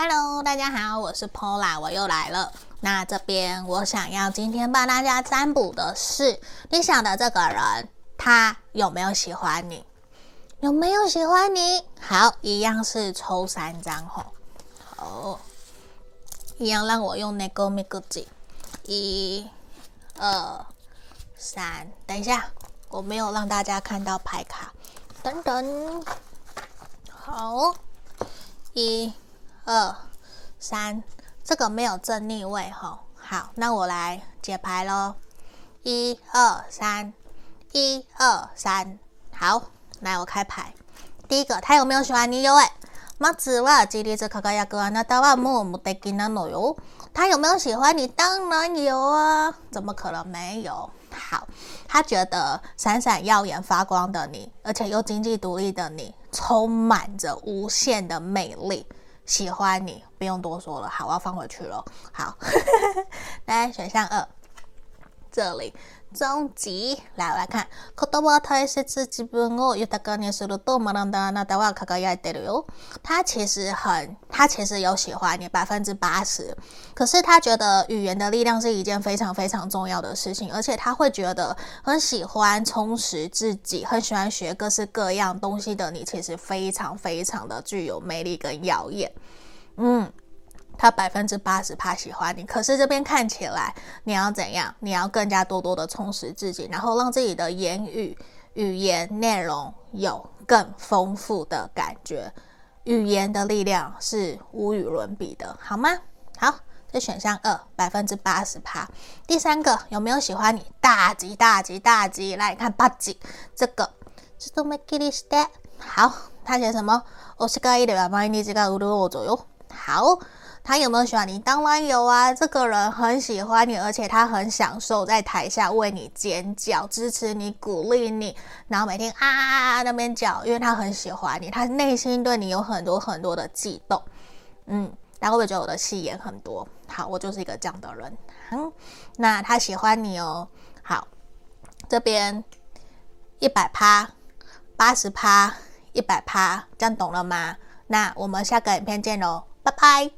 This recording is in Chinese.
Hello，大家好，我是 Pola，我又来了。那这边我想要今天帮大家占卜的是，你想的这个人，他有没有喜欢你？有没有喜欢你？好，一样是抽三张吼。好，一样让我用那个咪咕叽。一、二、三，等一下，我没有让大家看到牌卡。等等，好，一。二三，这个没有正逆位哈。好，那我来解牌喽。一二三，一二三，好，来我开牌。第一个，他有没有喜欢你？有哎。马子瓦吉里兹卡卡亚格安娜达瓦木木德吉纳诺哟。他有没有喜欢你？当然有啊，怎么可能没有？好，他觉得闪闪耀眼发光的你，而且又经济独立的你，充满着无限的魅力。喜欢你，不用多说了。好，我要放回去了。好，来选项二，这里终极。来，我来看。他其实很，他其实有喜欢你百分之八十，可是他觉得语言的力量是一件非常非常重要的事情，而且他会觉得很喜欢充实自己，很喜欢学各式各样东西的你，其实非常非常的具有魅力跟耀眼。嗯，他百分之八十怕喜欢你，可是这边看起来你要怎样？你要更加多多的充实自己，然后让自己的言语语言内容有更丰富的感觉。语言的力量是无与伦比的，好吗？好，这选项二百分之八十趴。第三个有没有喜欢你？大吉大吉大吉！来看八吉，这个是多么吉利斯的。好，他写什么？我是高一的吧，欢迎你这个五六五左右。好，他有没有喜欢你？当然有啊，这个人很喜欢你，而且他很享受在台下为你尖叫、支持你、鼓励你，然后每天啊啊啊那边叫，因为他很喜欢你，他内心对你有很多很多的悸动。嗯，他会不会觉得我的戏演很多？好，我就是一个这样的人。嗯，那他喜欢你哦。好，这边一百趴、八十趴、一百趴，这样懂了吗？那我们下个影片见喽。拜拜。